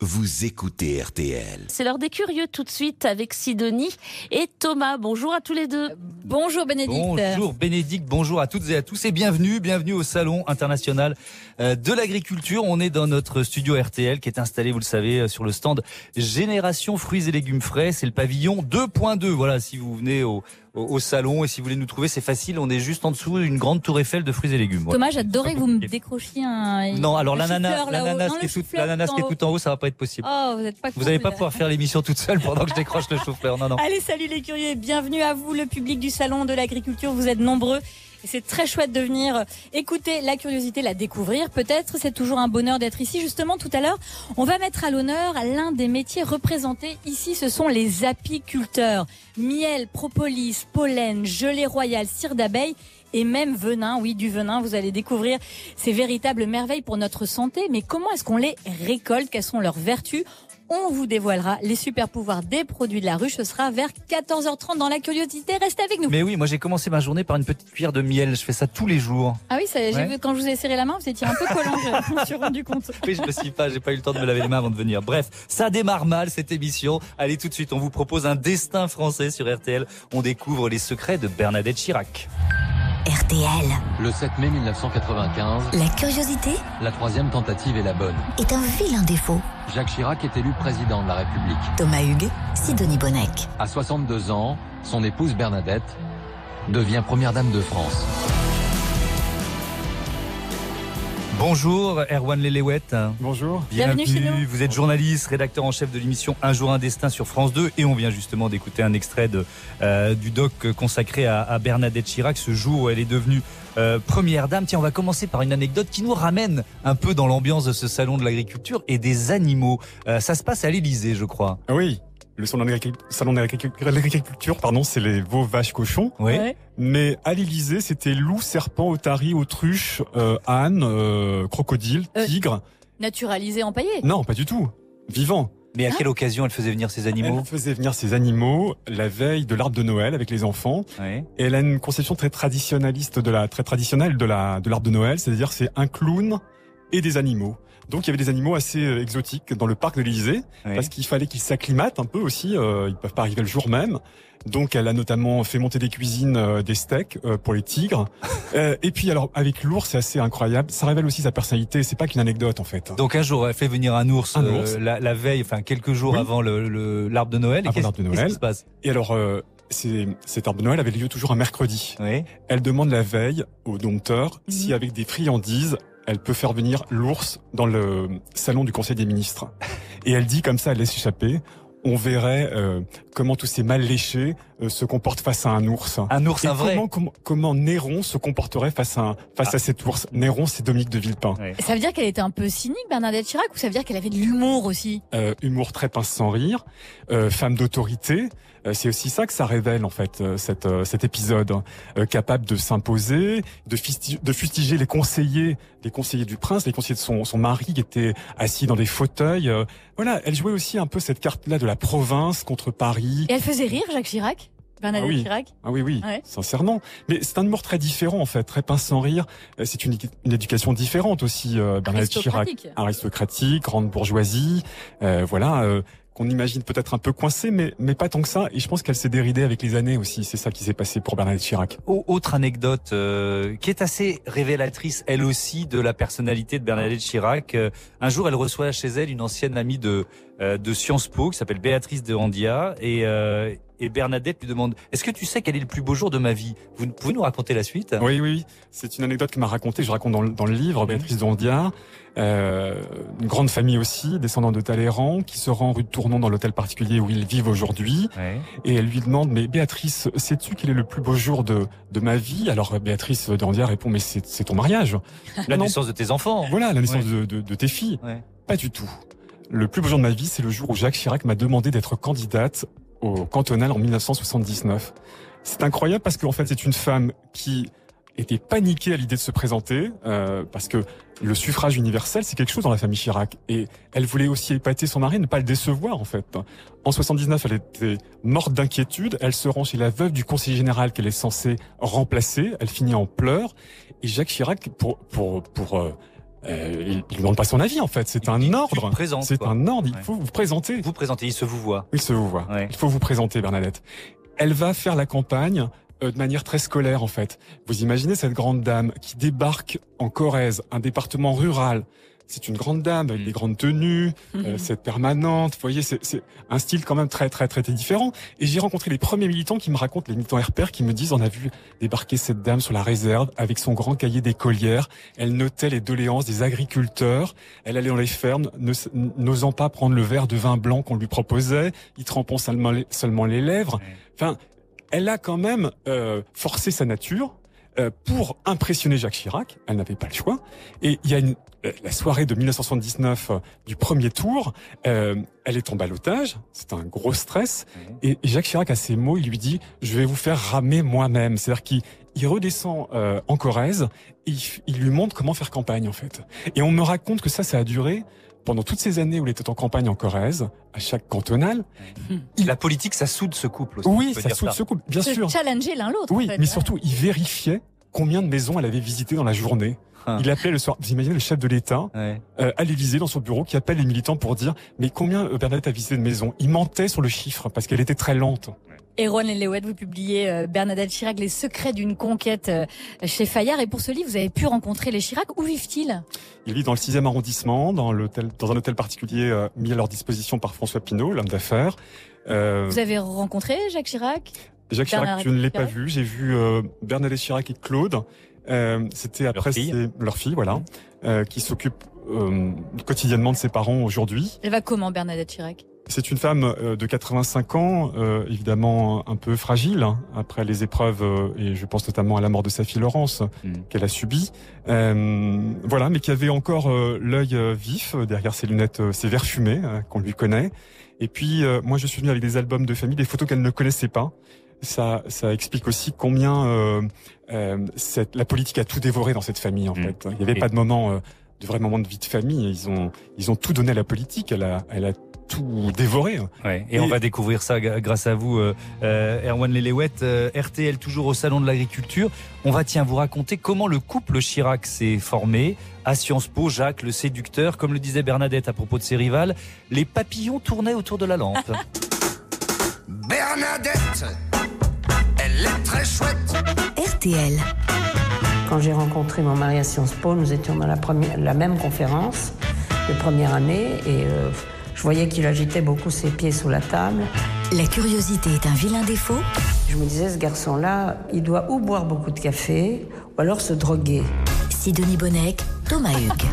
Vous écoutez RTL. C'est l'heure des curieux tout de suite avec Sidonie et Thomas. Bonjour à tous les deux. Bonjour Bénédicte. Bonjour Bénédicte, bonjour à toutes et à tous et bienvenue, bienvenue au Salon international euh, de l'agriculture. On est dans notre studio RTL qui est installé, vous le savez, euh, sur le stand Génération fruits et légumes frais. C'est le pavillon 2.2. Voilà, si vous venez au, au, salon et si vous voulez nous trouver, c'est facile. On est juste en dessous d'une grande tour Eiffel de fruits et légumes. Thomas, j'adorais que vous me décrochiez un. Non, alors l'ananas, l'ananas qui, est tout, l'ananas qui est tout en haut, ça va pas être possible. Oh, vous n'êtes pas. Vous n'allez pas pouvoir faire l'émission toute seule pendant que je décroche le chauffeur. Non, non. Allez, salut les curieux, bienvenue à vous, le public du salon de l'agriculture. Vous êtes nombreux. C'est très chouette de venir écouter la curiosité, la découvrir. Peut-être, c'est toujours un bonheur d'être ici. Justement, tout à l'heure, on va mettre à l'honneur l'un des métiers représentés ici. Ce sont les apiculteurs. Miel, propolis, pollen, gelée royale, cire d'abeille et même venin, oui, du venin. Vous allez découvrir ces véritables merveilles pour notre santé. Mais comment est-ce qu'on les récolte? Quelles sont leurs vertus? On vous dévoilera les super pouvoirs des produits de la ruche. Ce sera vers 14h30 dans la curiosité. Restez avec nous. Mais oui, moi j'ai commencé ma journée par une petite cuillère de miel. Je fais ça tous les jours. Ah oui, ça, vu, quand je vous ai serré la main, vous étiez un peu collant. je me suis rendu compte. Oui, je me suis pas, j'ai pas eu le temps de me laver les mains avant de venir. Bref, ça démarre mal cette émission. Allez tout de suite, on vous propose un destin français sur RTL. On découvre les secrets de Bernadette Chirac. RTL. Le 7 mai 1995. La curiosité La troisième tentative est la bonne. Est un vilain défaut. Jacques Chirac est élu président de la République. Thomas Hugues, Sidonie Bonnec. À 62 ans, son épouse Bernadette devient première dame de France. Bonjour Erwan Lelewet. Bonjour. Bienvenue, chez nous. Vous êtes journaliste, rédacteur en chef de l'émission Un jour un destin sur France 2 et on vient justement d'écouter un extrait de, euh, du doc consacré à, à, Bernadette Chirac, ce jour où elle est devenue euh, première dame. Tiens, on va commencer par une anecdote qui nous ramène un peu dans l'ambiance de ce salon de l'agriculture et des animaux. Euh, ça se passe à l'Élysée, je crois. Oui, le salon de l'agriculture, pardon, c'est les veaux, vaches, cochons. Oui. Mais à l'Élysée, c'était loup, serpent, otarie, autruche, euh, âne, euh, crocodile, Euh, tigre. Naturalisé, empaillé. Non, pas du tout. Vivant. Mais à quelle occasion elle faisait venir ces animaux Elle faisait venir ces animaux la veille de l'arbre de Noël avec les enfants. Oui. Et elle a une conception très traditionnaliste de la, très traditionnelle de la, de l'arbre de Noël. C'est-à-dire, c'est un clown et des animaux. Donc il y avait des animaux assez euh, exotiques dans le parc de l'Élysée Oui. parce qu'il fallait qu'ils s'acclimatent un peu aussi. Euh, ils peuvent pas arriver le jour même. Donc elle a notamment fait monter des cuisines, euh, des steaks euh, pour les tigres. Euh, et puis alors avec l'ours, c'est assez incroyable. Ça révèle aussi sa personnalité. C'est pas qu'une anecdote en fait. Donc un jour, elle fait venir un ours, Un euh, ours. la, la veille, enfin quelques jours Oui. avant le, le- l'arbre de Noël. Et Avant l'arbre de qu'est-ce Noël. qui se passe? Et alors euh, cet arbre de Noël avait lieu toujours un mercredi. Oui. Elle demande la veille au dompteur Mhm. si avec des friandises, elle peut faire venir l'ours dans le salon du Conseil des ministres. Et elle dit comme ça, elle laisse échapper. On verrait euh, comment tous ces mal léchés euh, se comportent face à un ours. Un ours, Et un vrai. comment, comment, comment Néron se comporterait face à, un- face Ah. à cet ours? Néron, c'est Dominique de Villepin. Ça veut dire qu'elle était un peu cynique, Bernadette Chirac, ou ça veut dire qu'elle avait de l'humour aussi? Euh, humour très pince sans rire, euh, femme d'autorité. Euh, c'est aussi ça que ça révèle en fait euh, cet, euh, cet épisode, Euh, capable de s'imposer, de, de fustiger les conseillers, les conseillers du prince, les conseillers de son, son mari qui étaient assis dans des fauteuils. Euh, voilà, elle jouait aussi un peu cette carte-là de la province contre Paris. Et elle faisait rire Jacques Chirac Bernadette Ah oui. Chirac Ah oui, oui, Ouais. sincèrement. Mais c'est un humour très différent en fait, très pince sans rire. Euh, C'est une, une éducation différente aussi, euh, Bernadette Chirac Aristocratique. aristocratique, grande bourgeoisie, euh, voilà, euh, qu'on imagine peut-être un peu coincée, mais mais pas tant que ça. Et je pense qu'elle s'est déridée avec les années aussi. C'est ça qui s'est passé pour Bernadette Chirac. Au- Autre anecdote euh, qui est assez révélatrice, elle aussi, de la personnalité de Bernadette Chirac. Euh, un jour, elle reçoit chez elle une ancienne amie de de Sciences Po qui s'appelle Béatrice de Handia et euh, et Bernadette lui demande Est-ce que tu sais quel est le plus beau jour de ma vie? Vous pouvez nous raconter la suite? Oui, oui, oui. C'est une anecdote que m'a racontée. Je raconte dans le, dans le livre Béatrice Dondia, euh, une grande famille aussi, descendant de Talleyrand, qui se rend rue de Tournon dans l'hôtel particulier où ils vivent aujourd'hui. Ouais. Et elle lui demande, mais Béatrice, sais-tu quel est le plus beau jour de, de ma vie? Alors Béatrice Dondia répond, mais c'est c'est ton mariage. La Non, naissance de tes enfants. Voilà, la naissance Ouais. de, de, de tes filles. Ouais. Pas du tout. Le plus beau jour de ma vie, c'est le jour où Jacques Chirac m'a demandé d'être candidate au cantonal en 1979. C'est incroyable parce qu'en fait, c'est une femme qui était paniquée à l'idée de se présenter, euh, parce que le suffrage universel, c'est quelque chose dans la famille Chirac. Et elle voulait aussi épater son mari, ne pas le décevoir, en fait. En 79, elle était morte d'inquiétude. Elle se rend chez la veuve du conseiller général qu'elle est censée remplacer. Elle finit en pleurs. Et Jacques Chirac, pour, pour, pour, euh, euh, il, il demande pas son avis en fait. C'est un ordre. C'est un ordre. Il Ouais. faut vous présenter. Vous présentez, il se vous voit. Il se vous voit. Ouais. Il faut vous présenter, Bernadette. Elle va faire la campagne euh, de manière très scolaire, en fait. Vous imaginez cette grande dame qui débarque en Corrèze, un département rural. C'est une grande dame avec Mm. des grandes tenues, euh, cette permanente. Vous voyez, c'est c'est un style quand même très, très, très, très différent. Et j'ai rencontré les premiers militants qui me racontent, les militants RPR, qui me disent, on a vu débarquer cette dame sur la réserve avec son grand cahier d'écolière. Elle notait les doléances des agriculteurs. Elle allait dans les fermes, n'osant pas prendre le verre de vin blanc qu'on lui proposait, y trempant seulement les, seulement les lèvres. Enfin, elle a quand même euh, forcé sa nature pour impressionner Jacques Chirac. Elle n'avait pas le choix. Et il y a une, euh, la soirée de 1979 euh, du premier tour. euh, elle est en ballottage. C'est un gros stress. Et, et Jacques Chirac, à ces mots, il lui dit "Je vais vous faire ramer moi-même." C'est-à-dire qu'il il redescend euh, en Corrèze et il, il lui montre comment faire campagne en fait. Et on me raconte que ça, ça a duré pendant toutes ces années où il était en campagne en Corrèze, à chaque cantonal. La politique, ça soude ce couple aussi. Oui, ça soude ce couple, bien Se sûr. challenger l'un l'autre. Oui, en fait. mais surtout, il vérifiait combien de maisons elle avait visitées dans la journée. Ah. Il appelait le soir, vous imaginez le chef de l'État Ouais. euh, à l'Élysée dans son bureau qui appelle les militants pour dire mais combien euh, Bernadette a visité de maisons? Il mentait sur le chiffre parce qu'elle était très lente. Erwan Léouette, vous publiez euh, Bernadette Chirac, Les secrets d'une conquête euh, chez Fayard. Et pour ce livre, vous avez pu rencontrer les Chirac. Où vivent-ils? Il vit dans le 6e arrondissement, dans, l'hôtel, dans un hôtel particulier euh, mis à leur disposition par François Pinault, l'homme d'affaires. Euh, Vous avez rencontré Jacques Chirac? Jacques Chirac, je ne l'ai pas vu. J'ai vu euh, Bernadette Chirac et Claude. Euh, C'était après fille. c'est- leur fille, voilà, euh, qui s'occupe euh, quotidiennement de ses parents aujourd'hui. Elle va comment, Bernadette Chirac? C'est une femme euh, de 85 ans, euh, évidemment un peu fragile hein, après les épreuves euh, et je pense notamment à la mort de sa fille Laurence Mm. qu'elle a subie. Euh, voilà, mais qui avait encore euh, l'œil vif derrière ses lunettes, ses verres fumés euh, qu'on lui connaît. Et puis euh, moi je suis venu avec des albums de famille, des photos qu'elle ne connaissait pas. Ça, ça explique aussi combien euh, euh, cette, la politique a tout dévoré dans cette famille en Mm. fait. Il n'y avait pas de moment, euh, de vrai moment de vie de famille. Ils ont, ils ont tout donné à la politique. Elle a, elle a tout dévoré. Ouais, et, Et- on va découvrir ça grâce à vous, euh, euh, Erwan Lelewet, euh, RTL toujours au Salon de l'Agriculture. On va tiens vous raconter comment le couple Chirac s'est formé. À Sciences Po, Jacques, le séducteur, comme le disait Bernadette à propos de ses rivales, les papillons tournaient autour de la lampe. Bernadette, elle est très chouette. RTL. Quand j'ai rencontré mon mari à Sciences Po, nous étions dans la, première, la même conférence de première année et euh, je voyais qu'il agitait beaucoup ses pieds sous la table. La curiosité est un vilain défaut. Je me disais, ce garçon-là, il doit ou boire beaucoup de café ou alors se droguer. Sidonie Bonnec, Thomas Hugues.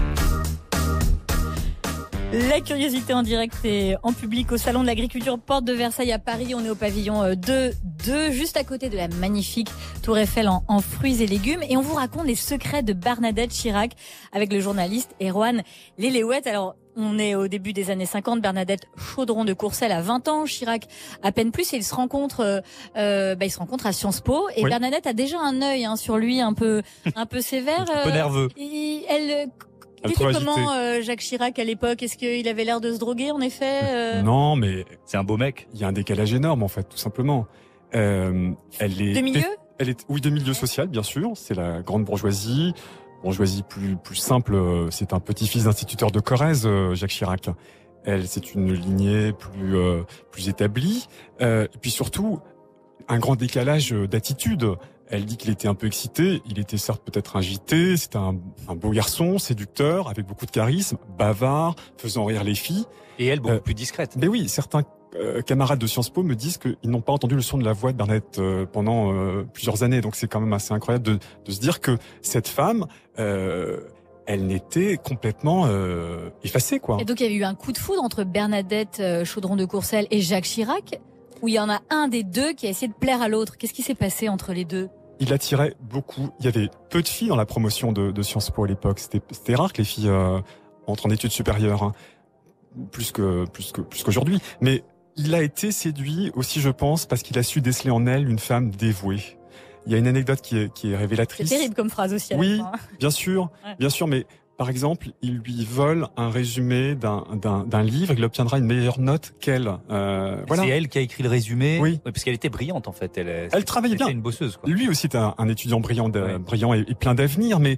La curiosité en direct et en public au Salon de l'Agriculture, porte de Versailles à Paris. On est au pavillon euh, 2, 2 juste à côté de la magnifique Tour Eiffel en, en fruits et légumes. Et on vous raconte les secrets de Bernadette Chirac avec le journaliste Erwan Léléouette. Alors, on est au début des années 50. Bernadette Chaudron de Courcelles a 20 ans, Chirac à peine plus. Et ils se rencontrent, euh, euh, bah, ils se rencontrent à Sciences Po. Et Oui. Bernadette a déjà un œil hein, sur lui un peu, un peu sévère. Un peu Euh, nerveux. et elle, agitée. comment euh, Jacques Chirac à l'époque Est-ce qu'il avait l'air de se droguer en effet euh, Non, mais C'est un beau mec. il y a un décalage énorme en fait, tout simplement. Euh, elle est De milieu Elle est oui de milieu social bien sûr. C'est la grande bourgeoisie, bourgeoisie plus plus simple. euh, C'est un petit-fils d'instituteur de Corrèze, euh, Jacques Chirac. Elle, c'est une lignée plus euh, plus établie. Et puis surtout un grand décalage d'attitude. Elle dit qu'il était un peu excité. Il était certes peut-être agité. C'était un, un beau garçon, séducteur, avec beaucoup de charisme, bavard, faisant rire les filles. Et elle, beaucoup Euh, plus discrète. Mais oui, certains euh, camarades de Sciences Po me disent qu'ils n'ont pas entendu le son de la voix de Bernadette euh, pendant euh, plusieurs années. Donc c'est quand même assez incroyable de, de se dire que cette femme, elle n'était complètement effacée, quoi. Et donc il y avait eu un coup de foudre entre Bernadette Chaudron de Courcelles et Jacques Chirac, où il y en a un des deux qui a essayé de plaire à l'autre. Qu'est-ce qui s'est passé entre les deux? Il attirait beaucoup. Il y avait peu de filles dans la promotion de, de Sciences Po à l'époque. C'était rare que les filles entrent en études supérieures, hein. plus que plus que plus qu'aujourd'hui. Mais il a été séduit aussi, je pense, parce qu'il a su déceler en elle une femme dévouée. Il y a une anecdote qui est, qui est C'est révélatrice. terrible comme phrase aussi. à la Oui. fin, hein. Bien sûr, Ouais. bien sûr, mais par exemple, il lui vole un résumé d'un d'un d'un livre, il obtiendra une meilleure note qu'elle. Euh, voilà. C'est elle qui a écrit le résumé. Oui. parce qu'elle était brillante en fait. Elle, Elle travaillait bien. une bosseuse. Quoi. Lui aussi était un, un étudiant brillant, brillant et, et plein d'avenir, mais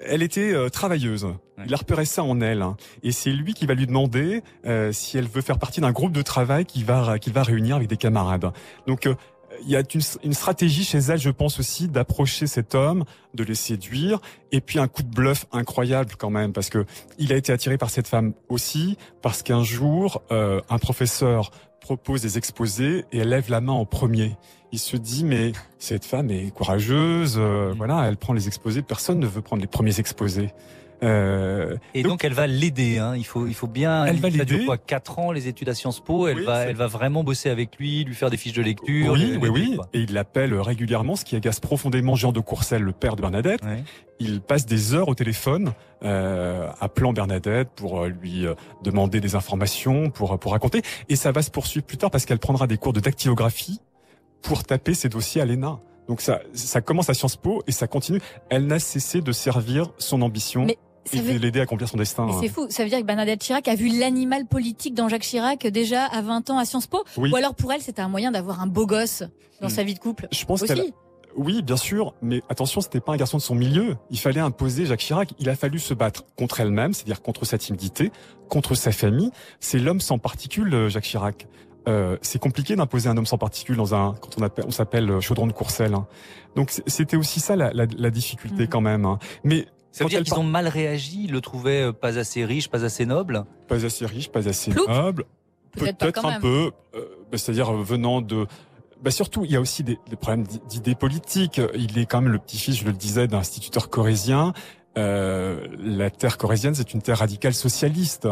elle était euh, travailleuse. Il a repéré ça en elle, hein. et c'est lui qui va lui demander euh, si elle veut faire partie d'un groupe de travail qui va qui va réunir avec des camarades. Donc euh, il y a une, une, stratégie chez elle, je pense aussi, d'approcher cet homme, de les séduire, et puis un coup de bluff incroyable quand même, parce que il a été attiré par cette femme aussi, parce qu'un jour, euh, un professeur propose des exposés et elle lève la main en premier. Il se dit mais cette femme est courageuse, euh, voilà, elle prend les exposés. Personne ne veut prendre les premiers exposés. Euh, et donc, elle va l'aider. Hein. Il faut, il faut bien. Elle va l'aider. quoi Quatre ans les études à Sciences Po. Elle va, elle va vraiment bosser avec lui, lui faire des fiches de lecture. Oui, oui, oui. Et il l'appelle régulièrement, ce qui agace profondément Jean de Courcelles, le père de Bernadette. Il passe des heures au téléphone, euh, appelant Bernadette pour euh, lui euh, demander des informations, pour pour raconter. Et ça va se poursuivre plus tard parce qu'elle prendra des cours de dactylographie pour taper ses dossiers à l'ENA. Donc ça, ça commence à Sciences Po et ça continue. Elle n'a cessé de servir son ambition et veut... l'aider à accomplir son destin. C'est fou. Ça veut dire que Bernadette Chirac a vu l'animal politique dans Jacques Chirac déjà à 20 ans à Sciences Po? Oui. Ou alors pour elle, c'était un moyen d'avoir un beau gosse dans mmh. sa vie de couple? Je pense aussi. qu'elle... Oui, bien sûr, mais attention, c'était pas un garçon de son milieu. Il fallait imposer Jacques Chirac. Il a fallu se battre contre elle-même, c'est-à-dire contre sa timidité, contre sa famille. C'est l'homme sans particules, Jacques Chirac. Euh, c'est compliqué d'imposer un homme sans particules dans un quand on appelle on s'appelle chaudron de Courcelles. Hein. Donc c'était aussi ça la, la, la difficulté mmh. quand même. Hein. Mais ça veut dire qu'ils ont mal réagi, ils le trouvaient pas assez riche, pas assez noble Pas assez riche, pas assez noble. Peut-être un même. peu, euh, bah, c'est-à-dire venant de... Bah surtout, il y a aussi des, des problèmes d'idées politiques. Il est quand même le petit-fils, je le disais, d'un instituteur corésien. Euh, la terre corésienne, c'est une terre radicale socialiste.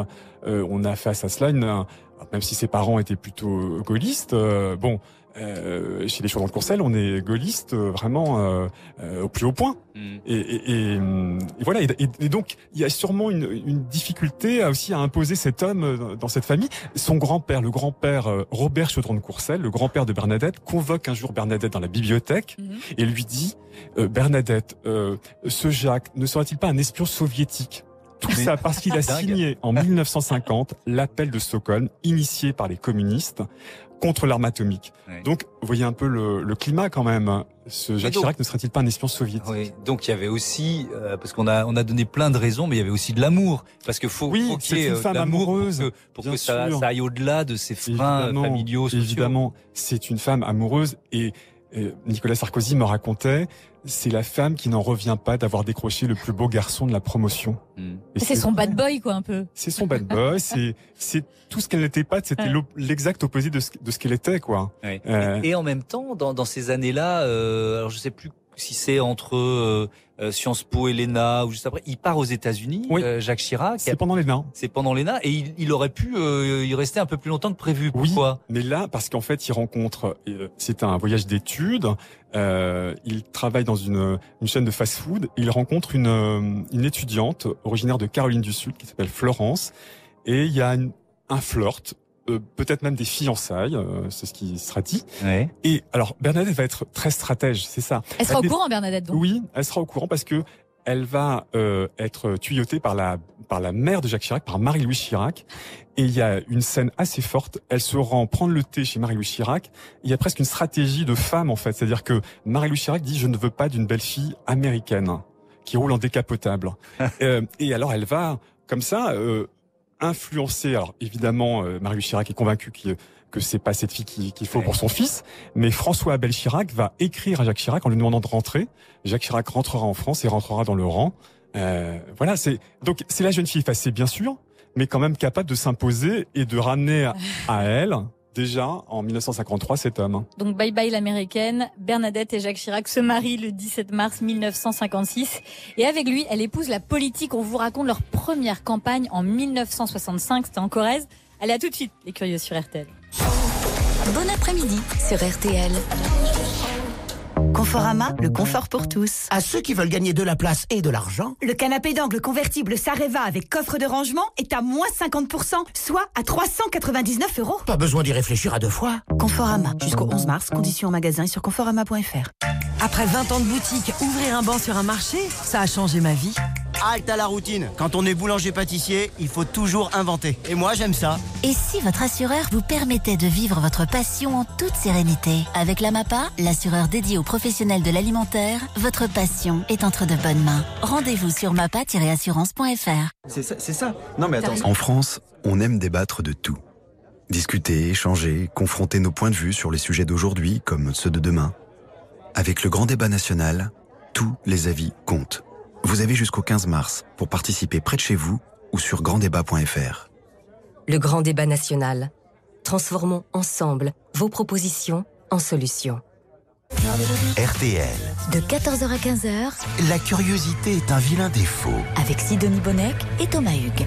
Euh, on a face à cela, une, même si ses parents étaient plutôt gaullistes, euh, bon, euh, chez les Chaudrons de Courcelles, on est gaulliste euh, vraiment euh, euh, au plus haut point. Mm. Et, et, et, et, voilà. Et, et, donc, il y a sûrement une, une, difficulté aussi à imposer cet homme dans cette famille. Son grand-père, le grand-père Robert Chaudron de Courcelles, le grand-père de Bernadette, convoque un jour Bernadette dans la bibliothèque Mhm. mm. et lui dit Bernadette, ce Jacques ne serait-il pas un espion soviétique? Tout ça parce qu'il a signé en 1950 l'appel de Stockholm, initié par les communistes contre l'arme atomique. Oui. Donc, vous voyez un peu le, le climat quand même. Ce Jacques donc- Chirac ne serait-il pas un espion soviétique? Oui, donc il y avait aussi, euh, parce qu'on a on a donné plein de raisons, mais il y avait aussi de l'amour, parce que faut, Oui, faut qu'il y ait une euh, de femme l'amour pour amoureuse, que, pour que ça, aille au-delà de ces freins Évidemment, familiaux, sociaux. Évidemment, c'est une femme amoureuse et Nicolas Sarkozy me racontait, c'est la femme qui n'en revient pas d'avoir décroché le plus beau garçon de la promotion. Mm. Et C'est son bad boy, quoi, un peu. C'est son bad boy, c'est c'est tout ce qu'elle n'était pas, c'était Ouais. l'exact opposé de ce, de ce qu'elle était, quoi. Ouais. Euh, Et en même temps, dans, dans ces années-là, euh, alors je sais plus si c'est entre euh, euh, Sciences Po et l'ENA ou juste après, il part aux États-Unis, Oui. euh, Jacques Chirac. C'est pendant les nains. C'est pendant l'ENA et il, il aurait pu euh, y rester un peu plus longtemps que prévu. Oui. Pourquoi? Mais là, parce qu'en fait, il rencontre, c'est un voyage d'études. Il travaille dans une, une chaîne de fast-food. Il rencontre une, une étudiante originaire de Caroline du Sud qui s'appelle Florence. Et il y a une- un flirt, euh, peut-être même des fiançailles, euh, c'est ce qui sera dit. ouais. Et alors, Bernadette va être très stratège, c'est ça. Elle sera au courant, Bernadette, donc. Oui, elle sera au courant parce que elle va euh, être tuyautée par la par la mère de Jacques Chirac, par Marie-Louise Chirac. Et il y a une scène assez forte. Elle se rend prendre le thé chez Marie-Louise Chirac. Il y a presque une stratégie de femme en fait, c'est-à-dire que Marie-Louise Chirac dit je ne veux pas d'une belle fille américaine qui roule en décapotable. Euh, et alors elle va comme ça euh, influencer. Alors évidemment, euh, Marie-Louise Chirac est convaincue qu'il que c'est pas cette fille qu'il faut pour son fils, mais François Abel Chirac va écrire à Jacques Chirac en lui demandant de rentrer. Jacques Chirac rentrera en France et rentrera dans le rang. Euh, voilà, c'est donc c'est la jeune fille effacée bien sûr, mais quand même capable de s'imposer et de ramener à, à elle déjà en 1953 cet homme. Donc bye bye l'américaine. Bernadette et Jacques Chirac se marient le 17 mars 1956. Et avec lui, elle épouse la politique. On vous raconte leur première campagne en 1965. C'était en Corrèze. Allez, à tout de suite, les curieux sur RTL. Bon après-midi sur RTL. Conforama, le confort pour tous. À ceux qui veulent gagner de la place et de l'argent, Le canapé d'angle convertible Sareva avec coffre de rangement est à moins 50%, soit à 399 euros. pas besoin d'y réfléchir à deux fois. Conforama, jusqu'au 11 mars, conditions en magasin et sur conforama.fr. Après 20 ans de boutique, ouvrir un banc sur un marché, ça a changé ma vie. Halte à la routine. Quand on est boulanger-pâtissier, il faut toujours inventer. Et moi, j'aime ça. Et si votre assureur vous permettait de vivre votre passion en toute sérénité Avec la MAPA, l'assureur dédié aux professionnels de l'alimentaire, votre passion est entre de bonnes mains. Rendez-vous sur mapa-assurance.fr. C'est ça, c'est ça. Non mais attends. En France, on aime débattre de tout. Discuter, échanger, confronter nos points de vue sur les sujets d'aujourd'hui comme ceux de demain. Avec le grand débat national, tous les avis comptent. Vous avez jusqu'au 15 mars pour participer près de chez vous ou sur granddébat.fr. Le grand débat national. Transformons ensemble vos propositions en solutions. RTL. De 14h à 15h, La curiosité est un vilain défaut. avec Sidonie Bonnec et Thomas Hugues.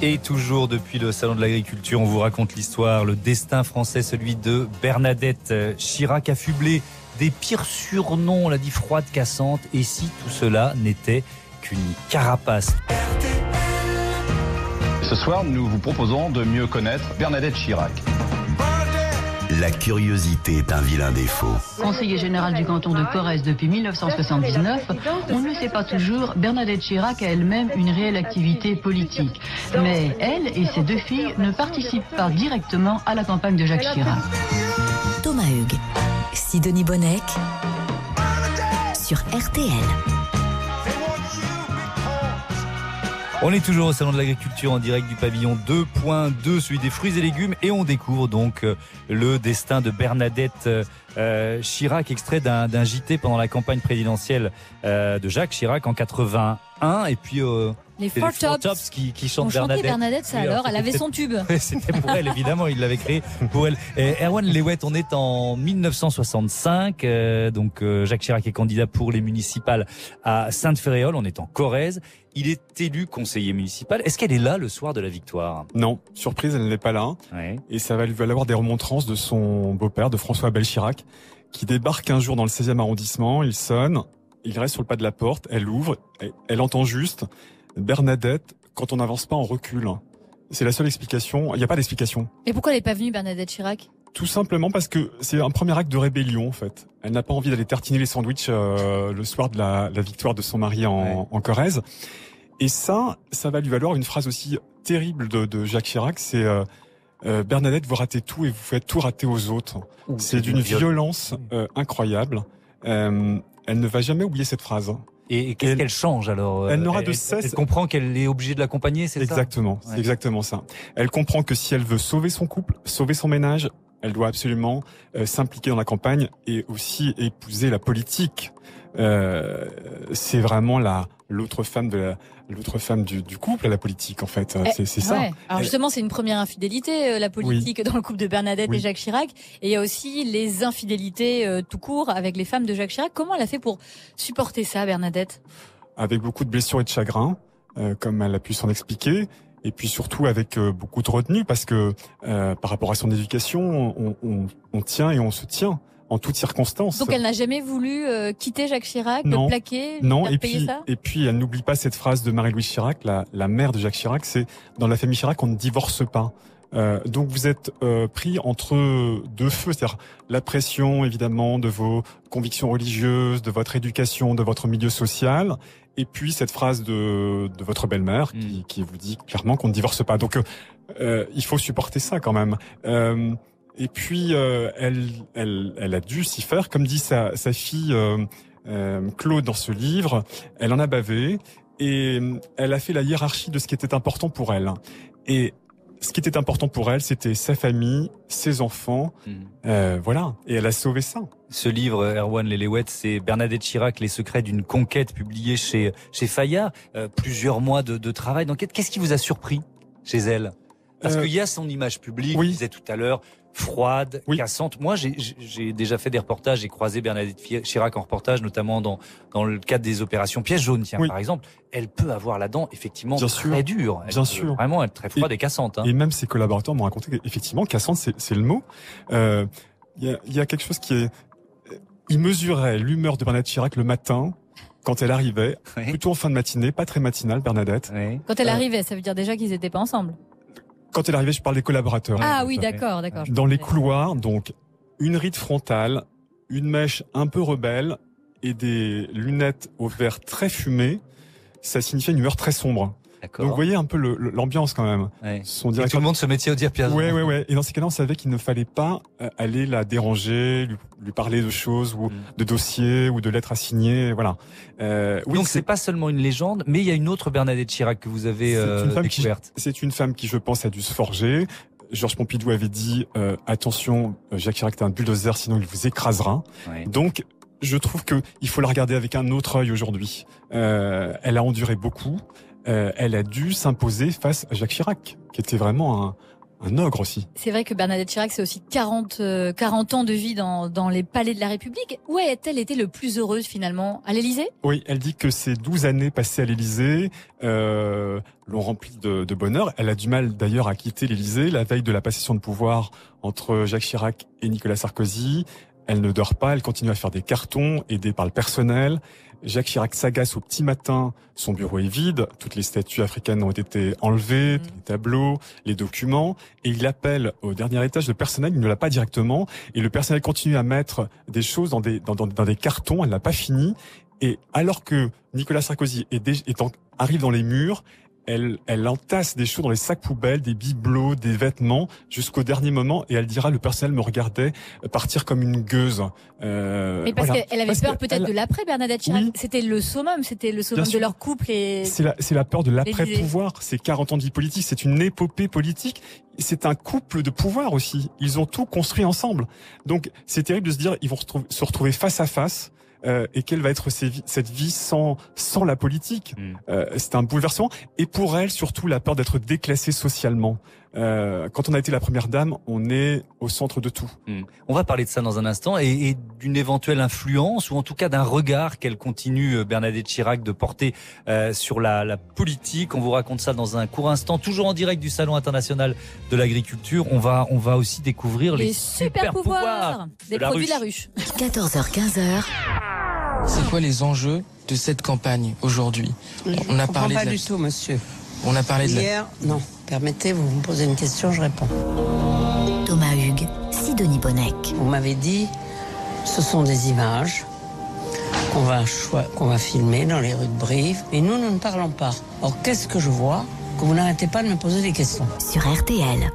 Et toujours depuis le Salon de l'Agriculture, on vous raconte l'histoire, le destin français, celui de Bernadette Chirac, affublée des pires surnoms, on l'a dit froide, cassante. Et si tout cela n'était qu'une carapace Ce soir, nous vous proposons de mieux connaître Bernadette Chirac. La curiosité est un vilain défaut. Conseiller général du canton de Corrèze depuis 1979, on ne le sait pas toujours, Bernadette Chirac a elle-même une réelle activité politique. Mais elle et ses deux filles ne participent pas directement à la campagne de Jacques Chirac. Thomas Hugues, Sidonie Bonnec sur RTL. On est toujours au Salon de l'Agriculture en direct du pavillon 2.2, celui des fruits et légumes, et on découvre donc euh, le destin de Bernadette euh, euh, Chirac, extrait d'un JT pendant la campagne présidentielle de Jacques Chirac en 81, et puis euh, Les c'est Four Tops. qui, qui On chantent Bernadette. Bernadette, ça Oui, alors, elle avait son tube. C'était pour elle, évidemment, il l'avait créé pour elle. Et Erwan Lewet, on est en 1965, euh, donc euh, Jacques Chirac est candidat pour les municipales à Sainte-Féréole, on est en Corrèze. Il est élu conseiller municipal. Est-ce qu'elle est là le soir de la victoire? Non, surprise, elle n'est pas là. Et ça va lui valoir des remontrances de son beau-père, de François Abel Chirac, qui débarque un jour dans le 16e arrondissement, il sonne, il reste sur le pas de la porte, elle ouvre, elle entend juste Bernadette, quand on n'avance pas, on recule. C'est la seule explication. Il n'y a pas d'explication. Et pourquoi elle n'est pas venue, Bernadette Chirac? Tout simplement parce que c'est un premier acte de rébellion en fait. Elle n'a pas envie d'aller tartiner les sandwichs euh, le soir de la, la victoire de son mari en, en Corrèze. Et ça, ça va lui valoir une phrase aussi terrible de, de Jacques Chirac, c'est euh, euh, Bernadette, vous ratez tout et vous faites tout rater aux autres. C'est d'une viol- violence euh, incroyable. Euh, elle ne va jamais oublier cette phrase. Et qu'est-ce qu'elle change alors euh, Elle n'aura de cesse. Elle comprend qu'elle est obligée de l'accompagner, c'est ça? Exactement, c'est Ouais. exactement ça. Elle comprend que si elle veut sauver son couple, sauver son ménage, elle doit absolument euh, s'impliquer dans la campagne et aussi épouser la politique. Euh, c'est vraiment la l'autre femme de la- l'autre femme du, du couple, la politique en fait. Eh, C'est ça. ouais. Alors justement, c'est une première infidélité, euh, la politique dans le couple de Bernadette Oui. et Jacques Chirac. Et il y a aussi les infidélités euh, tout court avec les femmes de Jacques Chirac. Comment elle a fait pour supporter ça, Bernadette? Avec beaucoup de blessures et de chagrin, euh, comme elle a pu s'en expliquer, et puis surtout avec euh, beaucoup de retenue, parce que euh, par rapport à son éducation, on, on- on tient et on se tient en toutes circonstances. Donc elle n'a jamais voulu euh, quitter Jacques Chirac, non, le plaquer, non, et payer puis ça? et puis elle n'oublie pas cette phrase de Marie-Louise Chirac, la, la mère de Jacques Chirac, c'est dans la famille Chirac on ne divorce pas. Euh, donc vous êtes euh, pris entre deux feux, c'est-à-dire la pression évidemment de vos convictions religieuses, de votre éducation, de votre milieu social, et puis cette phrase de, de votre belle-mère qui, qui vous dit clairement qu'on ne divorce pas. Donc euh, euh, il faut supporter ça quand même. Et puis euh, elle, elle, elle a dû s'y faire, comme dit sa, sa fille euh, euh, Claude dans ce livre. Elle en a bavé et elle a fait la hiérarchie de ce qui était important pour elle. Et ce qui était important pour elle, c'était sa famille, ses enfants, euh, voilà. Et elle a sauvé ça. Ce livre, Erwan Lelewet, c'est Bernadette Chirac, Les secrets d'une conquête, publié chez, chez Fayard. Euh, plusieurs mois de, de travail d'enquête. Qu'est-ce qui vous a surpris chez elle? Parce Euh, qu'il y a son image publique, oui. je disais tout à l'heure, froide, cassante. Moi, j'ai- déjà fait des reportages, j'ai croisé Bernadette Chirac en reportage, notamment dans, dans le cadre des opérations pièges jaunes, tiens, Oui. par exemple. Elle peut avoir la dent, effectivement, Bien très sûr. dure. Elle Bien peut sûr. Vraiment être très froide et, cassante. hein. Et même ses collaborateurs m'ont raconté qu'effectivement, cassante, c'est le mot. Euh, Il y, a, il y a quelque chose qui est... Il mesurait l'humeur de Bernadette Chirac le matin, quand elle arrivait, plutôt en fin de matinée, pas très matinale, Bernadette. Quand elle Euh, arrivait, ça veut dire déjà qu'ils n'étaient pas ensemble. Quand elle arrivait, je parle des collaborateurs. Ah oui, d'accord, d'accord. Dans les couloirs, donc, une ride frontale, une mèche un peu rebelle, et des lunettes au verre très fumé, ça signifiait une humeur très sombre. Donc vous voyez un peu l'ambiance quand même. Ouais. Son Et tout le monde se mettait au dire Pierre. Ouais, ouais, ouais. Et dans ces cas-là, on savait qu'il ne fallait pas euh, aller la déranger, lui, lui parler de choses ou de dossiers ou de lettres à signer, voilà. Euh, oui, Donc c'est pas seulement une légende, mais il y a une autre Bernadette Chirac que vous avez euh, c'est une femme découverte. c'est une femme qui, je pense, a dû se forger. Georges Pompidou avait dit euh, attention, euh, Jacques Chirac est un bulldozer, sinon il vous écrasera. Ouais. Donc, je trouve que il faut la regarder avec un autre œil aujourd'hui. Euh, elle a enduré beaucoup. Euh, elle a dû s'imposer face à Jacques Chirac, qui était vraiment un, un ogre aussi. C'est vrai que Bernadette Chirac, c'est aussi 40, euh, 40 ans de vie dans, dans les palais de la République. Où a-t-elle été le plus heureuse finalement? À l'Élysée? Oui, elle dit que ces 12 années passées à l'Élysée euh, l'ont remplie de, de bonheur. Elle a du mal d'ailleurs à quitter l'Élysée la veille de la passation de pouvoir entre Jacques Chirac et Nicolas Sarkozy. Elle ne dort pas, elle continue à faire des cartons aidée par le personnel. Jacques Chirac s'agace au petit matin, son bureau est vide, toutes les statues africaines ont été enlevées, les tableaux, les documents, et il appelle au dernier étage. Le personnel, il ne l'a pas directement, et le personnel continue à mettre des choses dans des, dans, dans- dans des cartons, elle n'a pas fini, et alors que Nicolas Sarkozy est est en- arrive dans les murs, elle, elle entasse des choses dans les sacs poubelles, des bibelots, des vêtements, jusqu'au dernier moment, et elle dira le personnel me regardait partir comme une gueuse. Euh, Mais parce voilà. qu'elle avait Parce peur peut-être elle- de l'après Bernadette Chirac. C'était le summum, c'était le summum de leur couple et C'est la, c'est la peur de l'après-pouvoir. C'est 40 ans de vie politique. C'est une épopée politique. C'est un couple de pouvoir aussi. Ils ont tout construit ensemble. Donc, c'est terrible de se dire, ils vont se retrouver face à face. Euh, et quelle va être cette vie sans sans la politique? Euh, C'est un bouleversement. Et pour elle, surtout, la peur d'être déclassée socialement. Euh, quand on a été la première dame, on est au centre de tout. Hmm. On va parler de ça dans un instant et, et d'une éventuelle influence ou en tout cas d'un regard qu'elle continue euh, Bernadette Chirac de porter euh, sur la, la politique. On vous raconte ça dans un court instant, toujours en direct du Salon international de l'agriculture. On va on va aussi découvrir les, les super pouvoirs des de la produits de la ruche. ruche. 14h-15h, C'est quoi les enjeux de cette campagne aujourd'hui? On a parlé pas de la- du tout, monsieur. On a parlé de la- Hier, non. Permettez, vous me posez une question, je réponds. Thomas Hugues, Sidonie Bonnec. Vous m'avez dit, ce sont des images qu'on va, choi- qu'on va filmer dans les rues de Brive, et nous, nous ne parlons pas. Or, qu'est-ce que je vois Que vous n'arrêtez pas de me poser des questions? Sur RTL.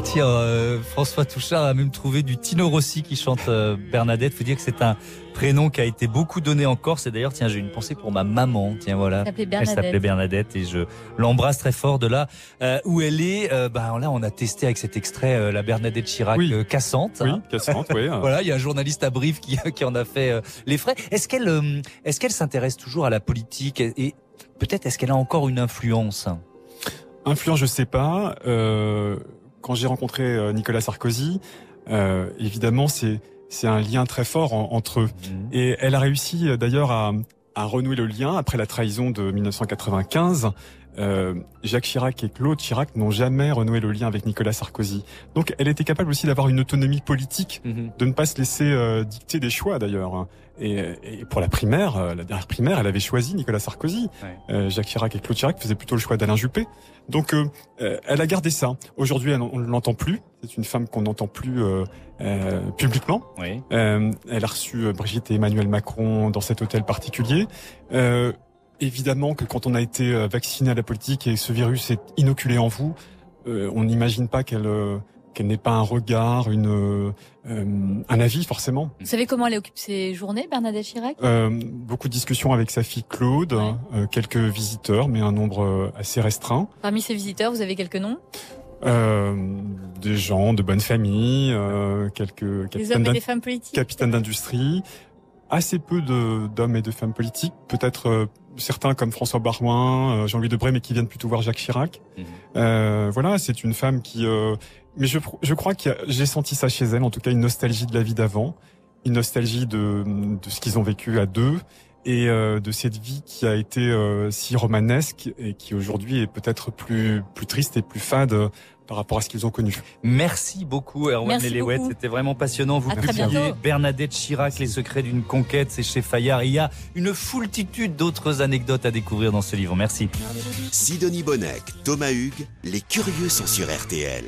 Ah tiens, euh, François Touchard a même trouvé du Tino Rossi qui chante euh, Bernadette. Faut dire que c'est un prénom qui a été beaucoup donné en Corse. Et d'ailleurs, tiens, j'ai une pensée pour ma maman. Tiens, voilà. Elle s'appelait Elle Bernadette. s'appelait Bernadette et je l'embrasse très fort de là euh, où elle est. Euh, ben là, on a testé avec cet extrait euh, la Bernadette Chirac euh, cassante. Oui, hein. cassante, oui. euh. voilà, il y a un journaliste à Brive qui, qui en a fait euh, les frais. Est-ce qu'elle, est-ce qu'elle s'intéresse toujours à la politique et, et peut-être est-ce qu'elle a encore une influence? Influence, je sais pas. Euh, quand j'ai rencontré euh, Nicolas Sarkozy, euh, évidemment, c'est c'est un lien très fort en- entre eux. Et elle a réussi euh, d'ailleurs à, à renouer le lien après la trahison de 1995. Euh, Jacques Chirac et Claude Chirac n'ont jamais renoué le lien avec Nicolas Sarkozy. Donc elle était capable aussi d'avoir une autonomie politique, de ne pas se laisser euh, dicter des choix d'ailleurs. Et, et pour la primaire, euh, la dernière primaire, elle avait choisi Nicolas Sarkozy. Euh, Jacques Chirac et Claude Chirac faisaient plutôt le choix d'Alain Juppé. Donc elle a gardé ça. Aujourd'hui, on ne l'entend plus. C'est une femme qu'on n'entend plus euh, euh, publiquement. Oui. Elle a reçu Brigitte et Emmanuel Macron dans cet hôtel particulier. Euh, évidemment que quand on a été euh, vacciné à la politique et ce virus est inoculé en vous, euh, on n'imagine pas qu'elle euh, qu'elle n'ait pas un regard, une euh, un avis forcément. Vous savez comment elle occupe ses journées, Bernadette Chirac? Beaucoup de discussions avec sa fille Claude, quelques visiteurs, mais un nombre assez restreint. Parmi ses visiteurs, vous avez quelques noms? Euh, des gens de bonne famille, euh, quelques capitaines hommes et d'in- des femmes politiques capitaines d'industrie, assez peu d'hommes et de femmes politiques, peut-être certains comme François Barouin, euh, Jean-Louis Debré, mais qui viennent plutôt voir Jacques Chirac. Euh, voilà, c'est une femme qui... euh, mais je, je crois que j'ai senti ça chez elle, en tout cas une nostalgie de la vie d'avant, une nostalgie de, de ce qu'ils ont vécu à deux et euh, de cette vie qui a été euh, si romanesque et qui aujourd'hui est peut-être plus plus triste et plus fade par rapport à ce qu'ils ont connu. Merci beaucoup, Erwan Lelewet. C'était vraiment passionnant. Vous À publiez. Bernadette Chirac, Les secrets d'une conquête, c'est chez Fayard. Il y a une foultitude d'autres anecdotes à découvrir dans ce livre. Merci. Sidonie Bonnec, Thomas Hugues, les curieux sont sur RTL.